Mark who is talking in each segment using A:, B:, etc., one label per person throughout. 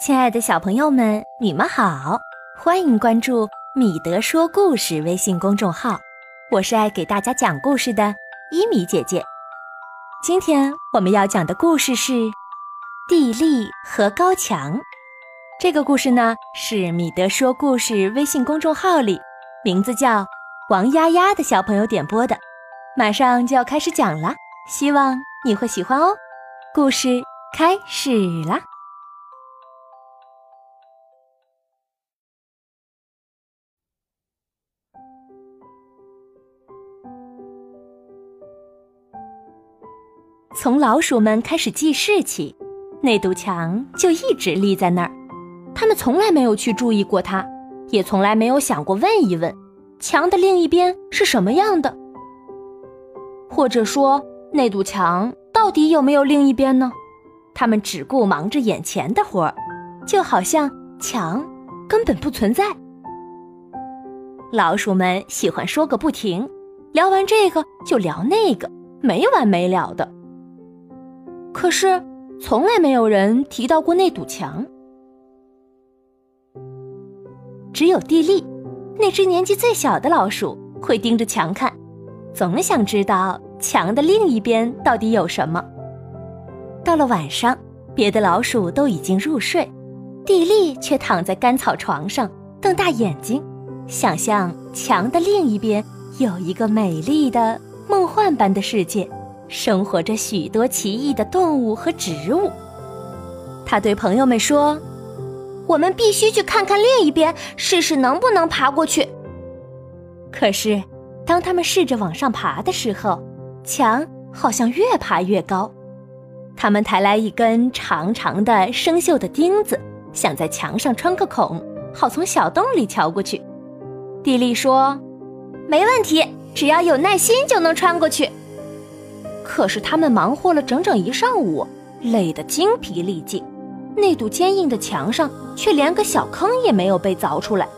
A: 亲爱的小朋友们，你们好，欢迎关注米德说故事微信公众号，我是爱给大家讲故事的伊米姐姐。今天我们要讲的故事是《地利和高墙》。这个故事呢是米德说故事微信公众号里名字叫王丫丫的小朋友点播的，马上就要开始讲了，希望你会喜欢哦。故事开始啦！从老鼠们开始记事起，那堵墙就一直立在那儿。他们从来没有去注意过它，也从来没有想过问一问，墙的另一边是什么样的，或者说那堵墙到底有没有另一边呢？他们只顾忙着眼前的活儿，就好像墙根本不存在。老鼠们喜欢说个不停，聊完这个就聊那个，没完没了的。可是，从来没有人提到过那堵墙。只有蒂利，那只年纪最小的老鼠，会盯着墙看，总想知道墙的另一边到底有什么。到了晚上，别的老鼠都已经入睡，蒂利却躺在干草床上，瞪大眼睛，想象墙的另一边有一个美丽的梦幻般的世界。生活着许多奇异的动物和植物。他对朋友们说：“我们必须去看看另一边，试试能不能爬过去。”可是，当他们试着往上爬的时候，墙好像越爬越高。他们抬来一根长长的生锈的钉子，想在墙上穿个孔，好从小洞里瞧过去。蒂莉说：“没问题，只要有耐心就能穿过去。”可是他们忙活了整整一上午，累得精疲力尽，那堵坚硬的墙上却连个小坑也没有被凿出来，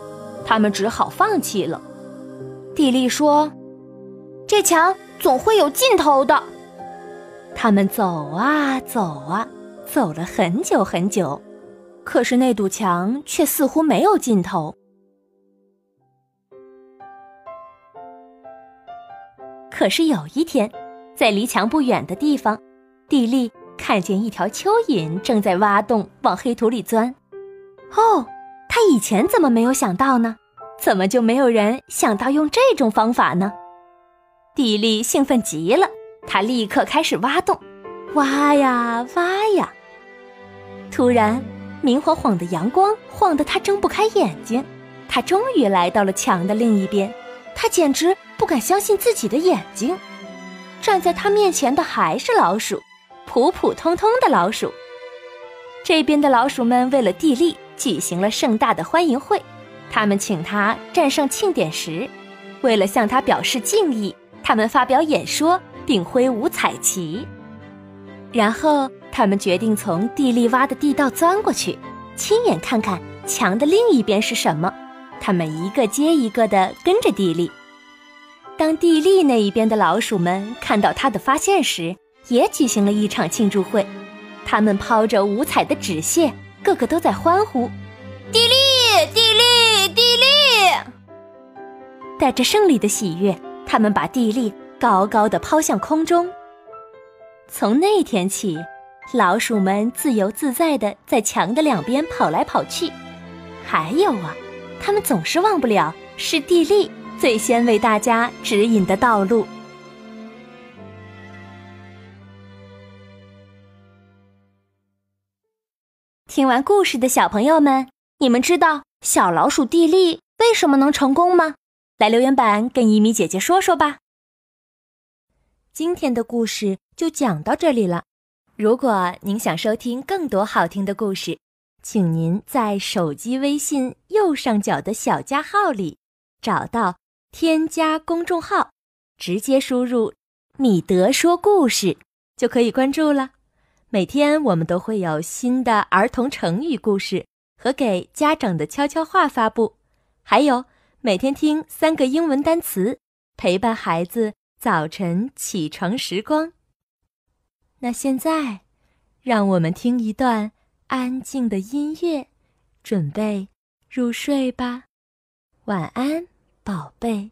A: 他们只好放弃了。蒂莉说：“这墙总会有尽头的。”他们走啊走啊，走了很久很久，可是那堵墙却似乎没有尽头。可是有一天。在离墙不远的地方，蒂莉看见一条蚯蚓正在挖洞往黑土里钻。哦，他以前怎么没有想到呢？怎么就没有人想到用这种方法呢？蒂莉兴奋极了，他立刻开始挖洞，挖呀挖呀。突然，明晃晃的阳光晃得他睁不开眼睛。他终于来到了墙的另一边，他简直不敢相信自己的眼睛。站在他面前的还是老鼠，普普通通的老鼠。这边的老鼠们为了地利举行了盛大的欢迎会，他们请他站上庆典石，为了向他表示敬意，他们发表演说并挥舞彩旗。然后他们决定从地利挖的地道钻过去，亲眼看看墙的另一边是什么。他们一个接一个地跟着地利。当地利那一边的老鼠们看到他的发现时，也举行了一场庆祝会。他们抛着五彩的纸屑，个个都在欢呼：“地利，地利，地利！”带着胜利的喜悦，他们把地利高高的抛向空中。从那天起，老鼠们自由自在的在墙的两边跑来跑去。还有啊，他们总是忘不了是地利。最先为大家指引的道路。听完故事的小朋友们，你们知道小老鼠蒂利为什么能成功吗？来留言板跟一米姐姐说说吧。今天的故事就讲到这里了。如果您想收听更多好听的故事，请您在手机微信右上角的小加号里找到。添加公众号，直接输入“米德说故事”就可以关注了。每天我们都会有新的儿童成语故事和给家长的悄悄话发布，还有每天听三个英文单词，陪伴孩子早晨起床时光。那现在，让我们听一段安静的音乐，准备入睡吧。晚安，宝贝，